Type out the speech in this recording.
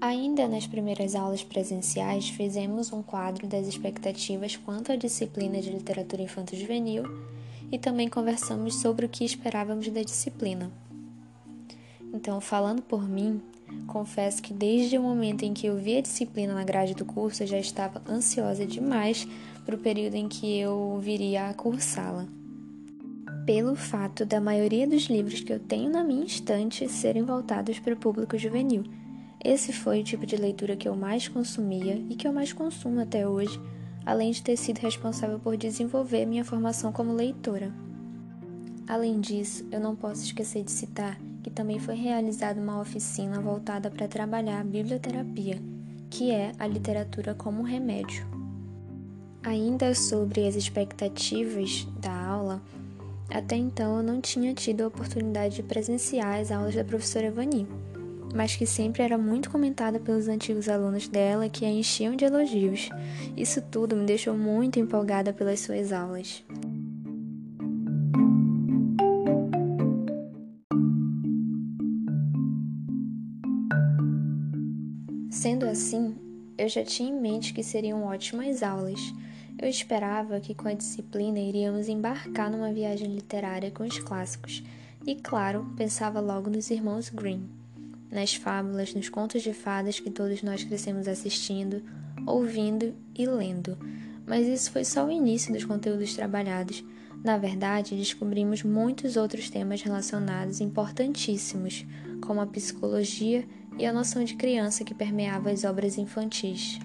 Ainda nas primeiras aulas presenciais, fizemos um quadro das expectativas quanto à disciplina de literatura infanto-juvenil e também conversamos sobre o que esperávamos da disciplina. Então, falando por mim, confesso que desde o momento em que eu vi a disciplina na grade do curso, eu já estava ansiosa demais para o período em que eu viria a cursá-la. Pelo fato da maioria dos livros que eu tenho na minha estante serem voltados para o público juvenil. Esse foi o tipo de leitura que eu mais consumia e que eu mais consumo até hoje, além de ter sido responsável por desenvolver minha formação como leitora. Além disso, eu não posso esquecer de citar que também foi realizada uma oficina voltada para trabalhar a biblioterapia, que é a literatura como remédio. Ainda sobre as expectativas da até então eu não tinha tido a oportunidade de presenciar as aulas da professora Vani, mas que sempre era muito comentada pelos antigos alunos dela que a enchiam de elogios. Isso tudo me deixou muito empolgada pelas suas aulas. Sendo assim, eu já tinha em mente que seriam ótimas aulas. Eu esperava que com a disciplina iríamos embarcar numa viagem literária com os clássicos, e claro, pensava logo nos irmãos Grimm, nas fábulas, nos contos de fadas que todos nós crescemos assistindo, ouvindo e lendo. Mas isso foi só o início dos conteúdos trabalhados. Na verdade, descobrimos muitos outros temas relacionados importantíssimos, como a psicologia e a noção de criança que permeava as obras infantis.